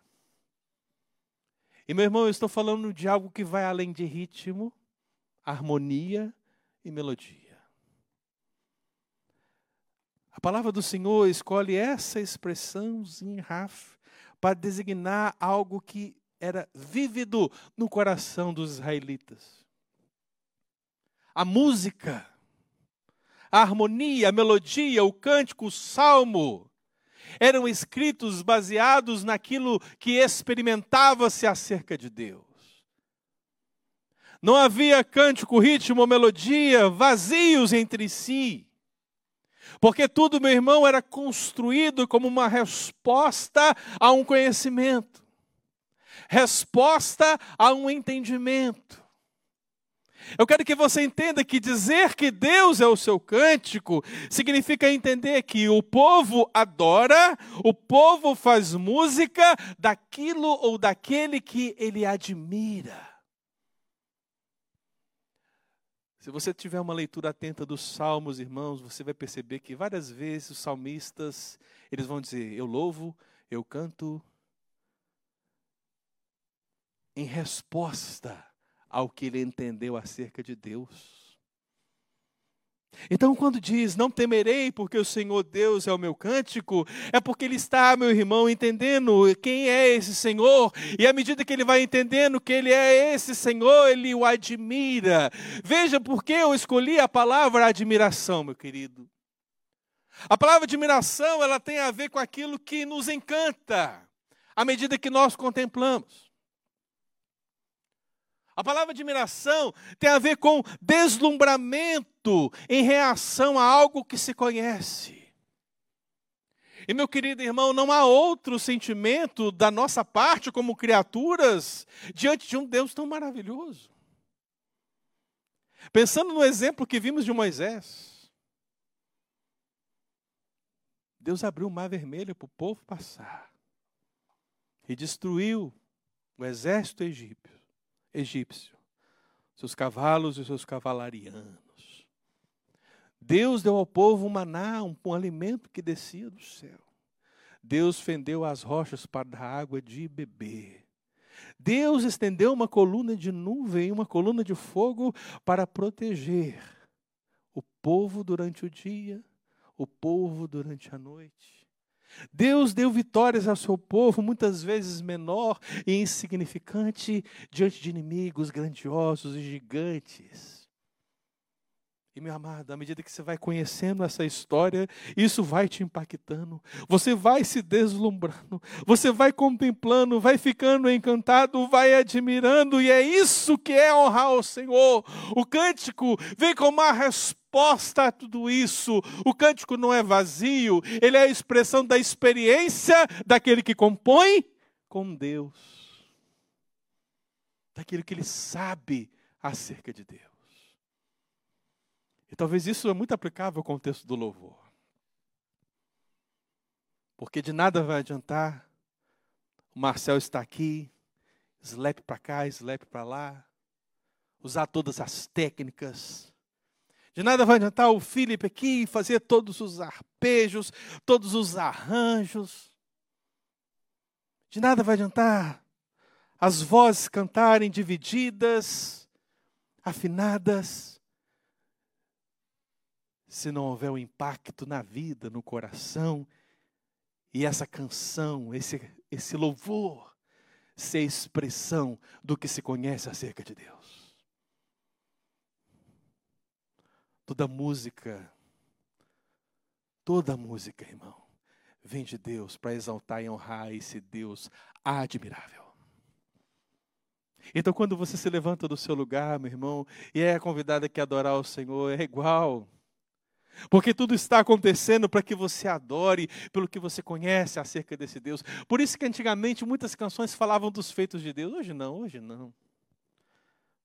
E meu irmão, eu estou falando de algo que vai além de ritmo, harmonia e melodia. A palavra do Senhor escolhe essa expressão, zinraf, para designar algo que era vívido no coração dos israelitas. A música, a harmonia, a melodia, o cântico, o salmo, eram escritos baseados naquilo que experimentava-se acerca de Deus. Não havia cântico, ritmo melodia vazios entre si. Porque tudo, meu irmão, era construído como uma resposta a um conhecimento, resposta a um entendimento. Eu quero que você entenda que dizer que Deus é o seu cântico significa entender que o povo adora, o povo faz música daquilo ou daquele que ele admira. Se você tiver uma leitura atenta dos salmos, irmãos, você vai perceber que várias vezes os salmistas, eles vão dizer: "Eu louvo, eu canto" em resposta ao que ele entendeu acerca de Deus. Então, quando diz, não temerei, porque o Senhor Deus é o meu cântico, é porque ele está, meu irmão, entendendo quem é esse Senhor, e à medida que ele vai entendendo que ele é esse Senhor, ele o admira. Veja por que eu escolhi a palavra admiração, meu querido. A palavra admiração, ela tem a ver com aquilo que nos encanta, à medida que nós contemplamos. A palavra admiração tem a ver com deslumbramento em reação a algo que se conhece. E meu querido irmão, não há outro sentimento da nossa parte como criaturas diante de um Deus tão maravilhoso. Pensando no exemplo que vimos de Moisés. Deus abriu o mar vermelho para o povo passar e destruiu o exército egípcio egípcio, seus cavalos e seus cavalarianos. Deus deu ao povo um maná, um, um alimento que descia do céu. Deus fendeu as rochas para dar água de beber. Deus estendeu uma coluna de nuvem uma coluna de fogo para proteger o povo durante o dia, o povo durante a noite. Deus deu vitórias ao seu povo, muitas vezes menor e insignificante, diante de inimigos grandiosos e gigantes. E meu amado, à medida que você vai conhecendo essa história, isso vai te impactando, você vai se deslumbrando, você vai contemplando, vai ficando encantado, vai admirando, e é isso que é honrar o Senhor. O cântico vem com uma resposta a tudo isso. O cântico não é vazio, ele é a expressão da experiência daquele que compõe com Deus, daquilo que ele sabe acerca de Deus. Talvez isso é muito aplicável ao contexto do louvor. Porque de nada vai adiantar o Marcel estar aqui, slap para cá, slap para lá, usar todas as técnicas, De nada vai adiantar o Felipe aqui fazer todos os arpejos, todos os arranjos. De nada vai adiantar as vozes cantarem divididas, afinadas, se não houver um impacto na vida, no coração, e essa canção, esse, esse louvor, ser expressão do que se conhece acerca de Deus. Toda música, toda música, irmão, vem de Deus para exaltar e honrar esse Deus admirável. Então, quando você se levanta do seu lugar, meu irmão, e é convidado aqui a adorar o Senhor, é igual. Porque tudo está acontecendo para que você adore pelo que você conhece acerca desse Deus. Por isso que antigamente muitas canções falavam dos feitos de Deus. Hoje não, hoje não.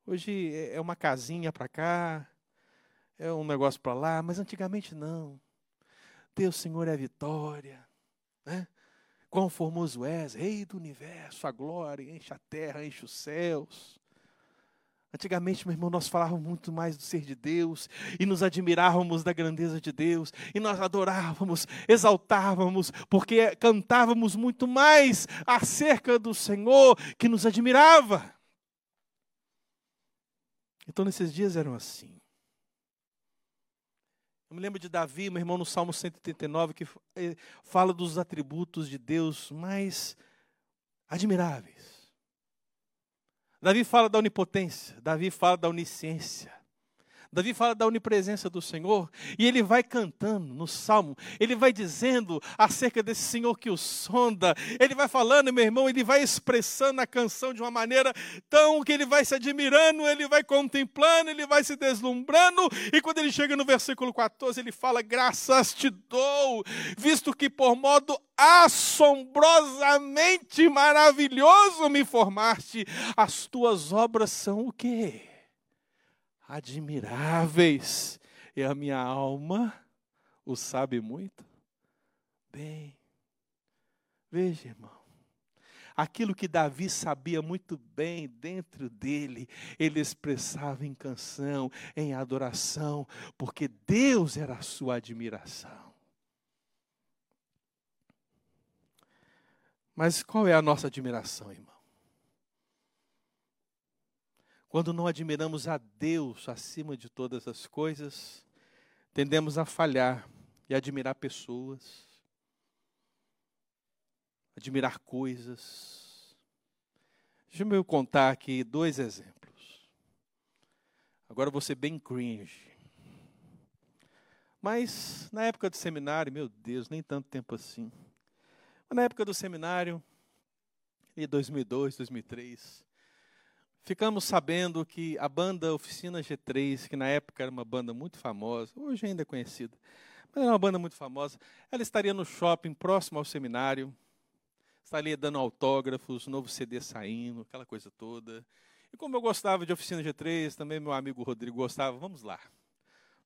Hoje é uma casinha para cá, é um negócio para lá, mas antigamente não. Deus, Senhor, é a vitória. Né? Quão formoso és, Rei do universo, a glória enche a terra, enche os céus. Antigamente, meu irmão, nós falávamos muito mais do ser de Deus e nos admirávamos da grandeza de Deus e nós adorávamos, exaltávamos, porque cantávamos muito mais acerca do Senhor que nos admirava. Então, nesses dias eram assim. Eu me lembro de Davi, meu irmão, no Salmo 139, que eh, fala dos atributos de Deus mais admiráveis. Davi fala da onipotência, Davi fala da onisciência, Davi fala da onipresença do Senhor e ele vai cantando no salmo, ele vai dizendo acerca desse Senhor que o sonda, ele vai falando, meu irmão, ele vai expressando a canção de uma maneira tão que ele vai se admirando, ele vai contemplando, ele vai se deslumbrando, e quando ele chega no versículo 14, ele fala: Graças te dou, visto que por modo assombrosamente maravilhoso me formaste, as tuas obras são o quê? Admiráveis, e a minha alma o sabe muito bem. Veja, irmão, aquilo que Davi sabia muito bem dentro dele, ele expressava em canção, em adoração, porque Deus era a sua admiração. Mas qual é a nossa admiração, irmão? Quando não admiramos a Deus acima de todas as coisas, tendemos a falhar e admirar pessoas, admirar coisas. Deixa eu contar aqui dois exemplos. Agora vou ser bem cringe. Mas na época do seminário, meu Deus, nem tanto tempo assim. Mas na época do seminário, em 2002, 2003, ficamos sabendo que a banda Oficina G3, que na época era uma banda muito famosa, hoje ainda é conhecida, mas era uma banda muito famosa, ela estaria no shopping próximo ao seminário, estaria dando autógrafos, novo CD saindo, aquela coisa toda. E como eu gostava de Oficina G3, também meu amigo Rodrigo gostava, vamos lá.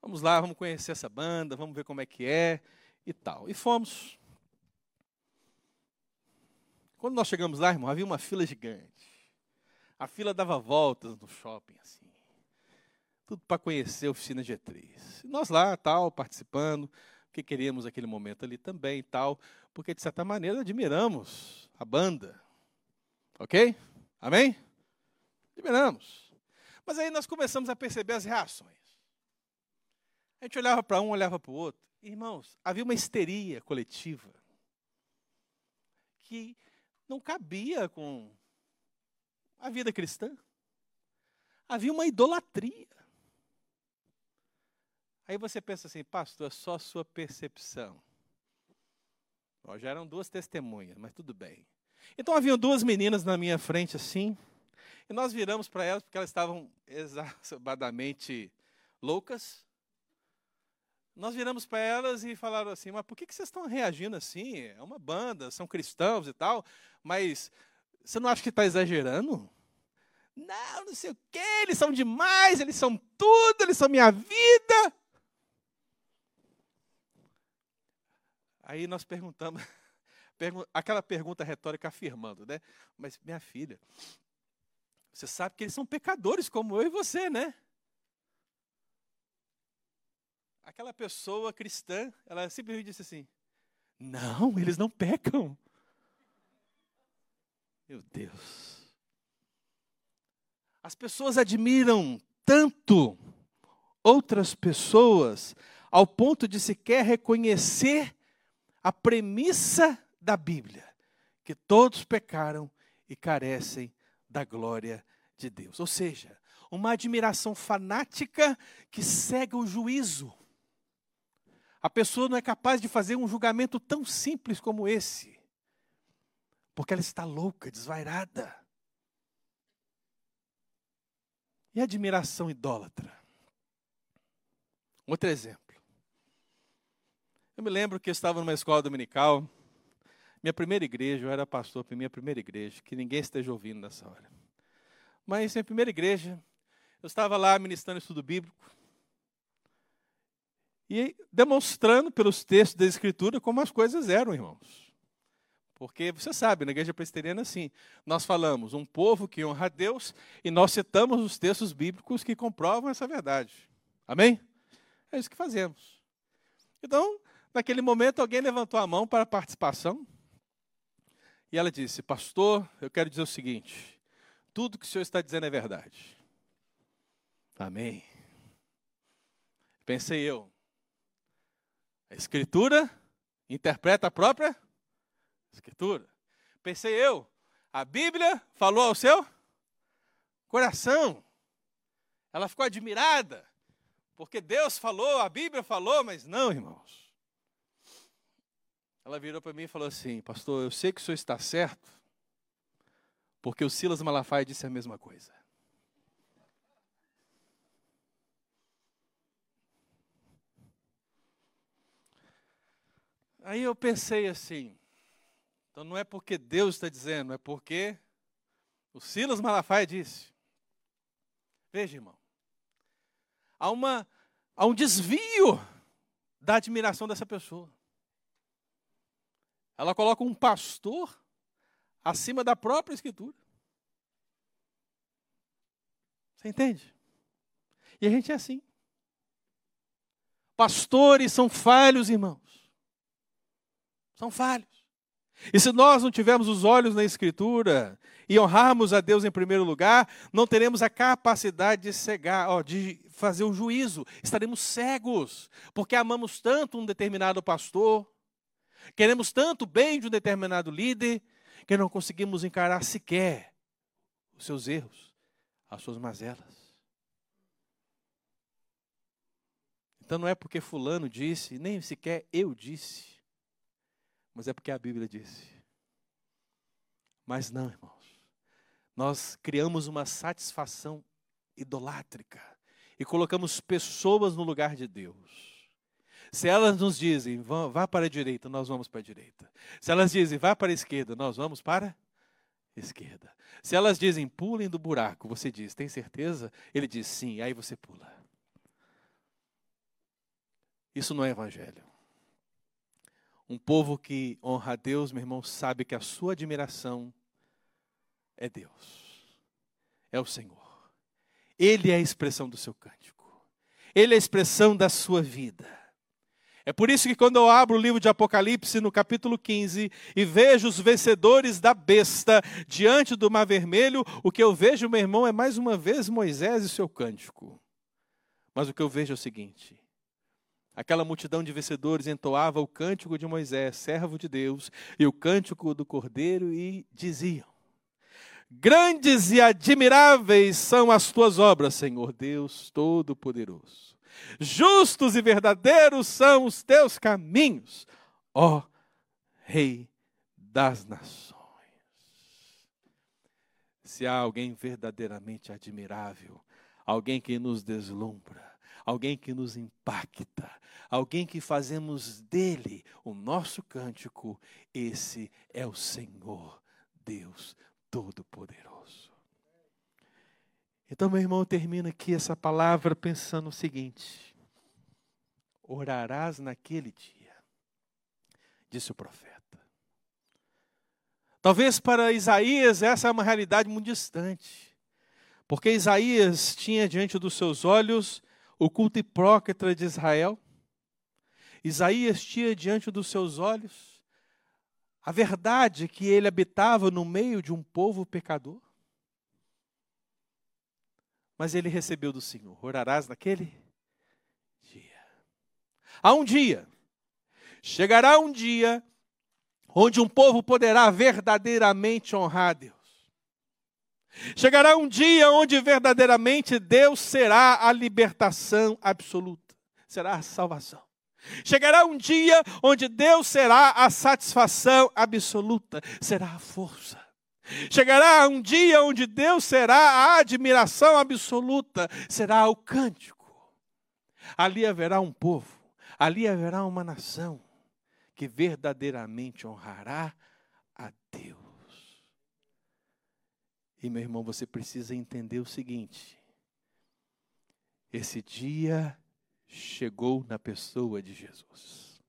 Vamos lá, vamos conhecer essa banda, vamos ver como é que é e tal. E fomos. Quando nós chegamos lá, irmão, havia uma fila gigante. A fila dava voltas no shopping, assim. Tudo para conhecer a oficina G3. E nós lá, tal, participando, porque queríamos aquele momento ali também, tal, porque de certa maneira admiramos a banda. Ok? Amém? Admiramos. Mas aí nós começamos a perceber as reações. A gente olhava para um, olhava para o outro. Irmãos, havia uma histeria coletiva que não cabia com a vida cristã. Havia uma idolatria. Aí você pensa assim, pastor, é só sua percepção. Bom, já eram duas testemunhas, mas tudo bem. Então haviam duas meninas na minha frente assim, e nós viramos para elas porque elas estavam exacerbadamente loucas. Nós viramos para elas e falaram assim: Mas por que, que vocês estão reagindo assim? É uma banda, são cristãos e tal, mas você não acha que está exagerando? Não, não sei o quê, eles são demais, eles são tudo, eles são minha vida. Aí nós perguntamos, aquela pergunta retórica afirmando, né? Mas minha filha, você sabe que eles são pecadores como eu e você, né? aquela pessoa cristã, ela simplesmente disse assim: Não, eles não pecam. Meu Deus. As pessoas admiram tanto outras pessoas ao ponto de sequer reconhecer a premissa da Bíblia, que todos pecaram e carecem da glória de Deus. Ou seja, uma admiração fanática que cega o juízo. A pessoa não é capaz de fazer um julgamento tão simples como esse, porque ela está louca, desvairada. E admiração idólatra? Outro exemplo. Eu me lembro que eu estava numa escola dominical, minha primeira igreja, eu era pastor para minha primeira igreja, que ninguém esteja ouvindo nessa hora. Mas minha primeira igreja, eu estava lá ministrando estudo bíblico e demonstrando pelos textos da Escritura como as coisas eram, irmãos. Porque você sabe, na igreja presbiteriana, assim, nós falamos um povo que honra a Deus e nós citamos os textos bíblicos que comprovam essa verdade. Amém? É isso que fazemos. Então, naquele momento, alguém levantou a mão para a participação e ela disse: Pastor, eu quero dizer o seguinte: tudo que o senhor está dizendo é verdade. Amém. Pensei eu. A Escritura interpreta a própria Escritura. Pensei eu. A Bíblia falou ao seu coração. Ela ficou admirada. Porque Deus falou, a Bíblia falou, mas não, irmãos. Ela virou para mim e falou assim: Pastor, eu sei que o senhor está certo, porque o Silas Malafaia disse a mesma coisa. Aí eu pensei assim, então não é porque Deus está dizendo, é porque o Silas Malafaia disse. Veja, irmão, há, uma, há um desvio da admiração dessa pessoa. Ela coloca um pastor acima da própria Escritura. Você entende? E a gente é assim. Pastores são falhos, irmãos. São falhos. E se nós não tivermos os olhos na Escritura e honrarmos a Deus em primeiro lugar, não teremos a capacidade de cegar, ó, de fazer o juízo. Estaremos cegos, porque amamos tanto um determinado pastor, queremos tanto bem de um determinado líder, que não conseguimos encarar sequer os seus erros, as suas mazelas. Então não é porque fulano disse, nem sequer eu disse mas é porque a Bíblia disse. Mas não, irmãos. Nós criamos uma satisfação idolátrica e colocamos pessoas no lugar de Deus. Se elas nos dizem, vá para a direita, nós vamos para a direita. Se elas dizem, vá para a esquerda, nós vamos para a esquerda. Se elas dizem, pulem do buraco, você diz, tem certeza? Ele diz, sim, aí você pula. Isso não é evangelho. Um povo que honra a Deus, meu irmão, sabe que a sua admiração é Deus, é o Senhor. Ele é a expressão do seu cântico, ele é a expressão da sua vida. É por isso que quando eu abro o livro de Apocalipse, no capítulo 15, e vejo os vencedores da besta diante do mar vermelho, o que eu vejo, meu irmão, é mais uma vez Moisés e seu cântico. Mas o que eu vejo é o seguinte: Aquela multidão de vencedores entoava o cântico de Moisés, servo de Deus, e o cântico do Cordeiro, e diziam: Grandes e admiráveis são as tuas obras, Senhor Deus Todo-Poderoso. Justos e verdadeiros são os teus caminhos, ó Rei das Nações. Se há alguém verdadeiramente admirável, alguém que nos deslumbra, alguém que nos impacta, alguém que fazemos dele o nosso cântico, esse é o Senhor, Deus Todo-Poderoso. Então, meu irmão, eu termino aqui essa palavra pensando o seguinte: orarás naquele dia, disse o profeta. Talvez para Isaías essa é uma realidade muito distante, porque Isaías tinha diante dos seus olhos o culto hipócrita de Israel, Isaías tinha diante dos seus olhos a verdade que ele habitava no meio de um povo pecador. Mas ele recebeu do Senhor: orarás naquele dia. Há um dia, chegará um dia, onde um povo poderá verdadeiramente honrar Deus. Chegará um dia onde verdadeiramente Deus será a libertação absoluta, será a salvação. Chegará um dia onde Deus será a satisfação absoluta, será a força. Chegará um dia onde Deus será a admiração absoluta, será o cântico. Ali haverá um povo, ali haverá uma nação que verdadeiramente honrará a Deus. E meu irmão, você precisa entender o seguinte: esse dia chegou na pessoa de Jesus.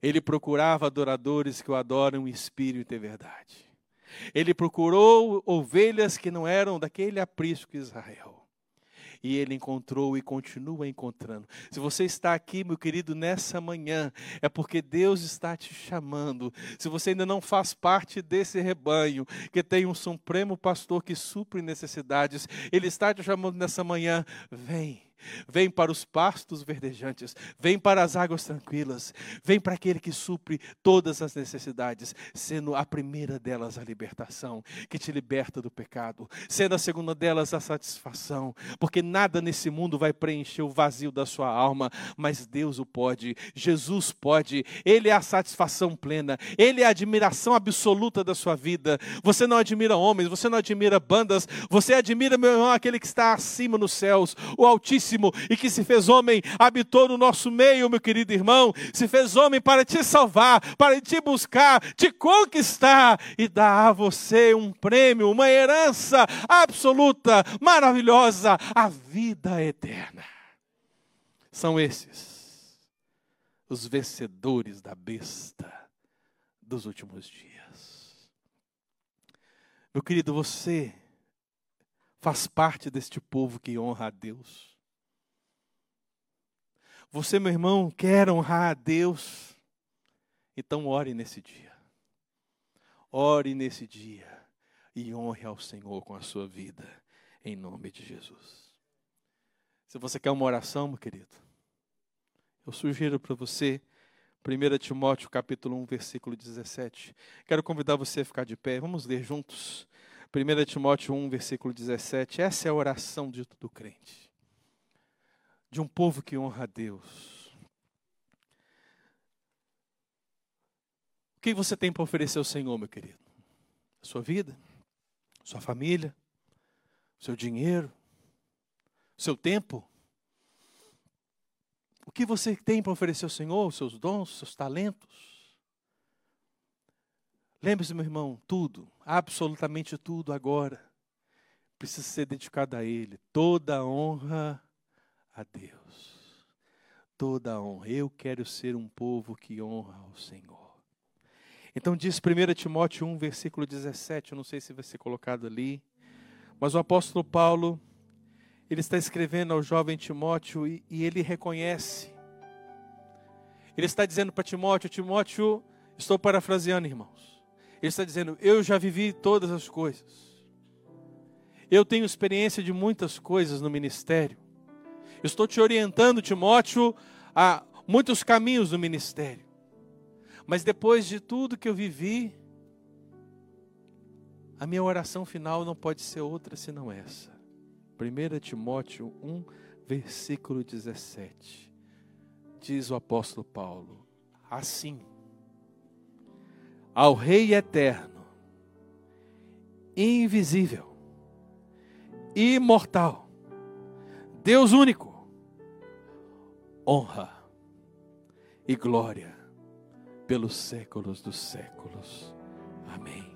Ele procurava adoradores que o adoram em espírito e verdade. Ele procurou ovelhas que não eram daquele aprisco Israel. E ele encontrou e continua encontrando. Se você está aqui, meu querido, nessa manhã, é porque Deus está te chamando. Se você ainda não faz parte desse rebanho, que tem um supremo pastor que supre necessidades, ele está te chamando nessa manhã. Vem Vem para os pastos verdejantes, vem para as águas tranquilas, vem para aquele que supre todas as necessidades, sendo a primeira delas a libertação, que te liberta do pecado, sendo a segunda delas a satisfação, porque nada nesse mundo vai preencher o vazio da sua alma, mas Deus o pode, Jesus pode, Ele é a satisfação plena, Ele é a admiração absoluta da sua vida. Você não admira homens, você não admira bandas, você admira, meu irmão, aquele que está acima nos céus, o Altíssimo Altíssimo e que se fez homem, habitou no nosso meio, meu querido irmão, se fez homem para te salvar, para te buscar, te conquistar e dar a você um prêmio, uma herança absoluta, maravilhosa, a vida eterna. São esses os vencedores da besta dos últimos dias. Meu querido, você faz parte deste povo que honra a Deus. Você, meu irmão, quer honrar a Deus? Então ore nesse dia. Ore nesse dia e honre ao Senhor com a sua vida, em nome de Jesus. Se você quer uma oração, meu querido, eu sugiro para você 1 Timóteo capítulo 1, versículo 17. Quero convidar você a ficar de pé. Vamos ler juntos. 1 Timóteo 1, versículo 17. Essa é a oração todo crente de um povo que honra a Deus. O que você tem para oferecer ao Senhor, meu querido? A sua vida, sua família, seu dinheiro, seu tempo? O que você tem para oferecer ao Senhor, os seus dons, seus talentos? Lembre-se, meu irmão, tudo, absolutamente tudo agora, precisa ser dedicado a Ele. Toda a honra a Deus. Toda a honra. Eu quero ser um povo que honra ao Senhor. Então diz 1 Timóteo 1, versículo 17, eu não sei se vai ser colocado ali, mas o apóstolo Paulo, ele está escrevendo ao jovem Timóteo e, e ele reconhece. Ele está dizendo para Timóteo, Timóteo, estou parafraseando, irmãos. Ele está dizendo, eu já vivi todas as coisas. Eu tenho experiência de muitas coisas no ministério. Estou te orientando, Timóteo, a muitos caminhos do ministério. Mas depois de tudo que eu vivi, a minha oração final não pode ser outra senão essa. 1 Timóteo 1, versículo 17. Diz o apóstolo Paulo: Assim, ao Rei eterno, invisível, imortal, Deus único, honra e glória pelos séculos dos séculos. Amém.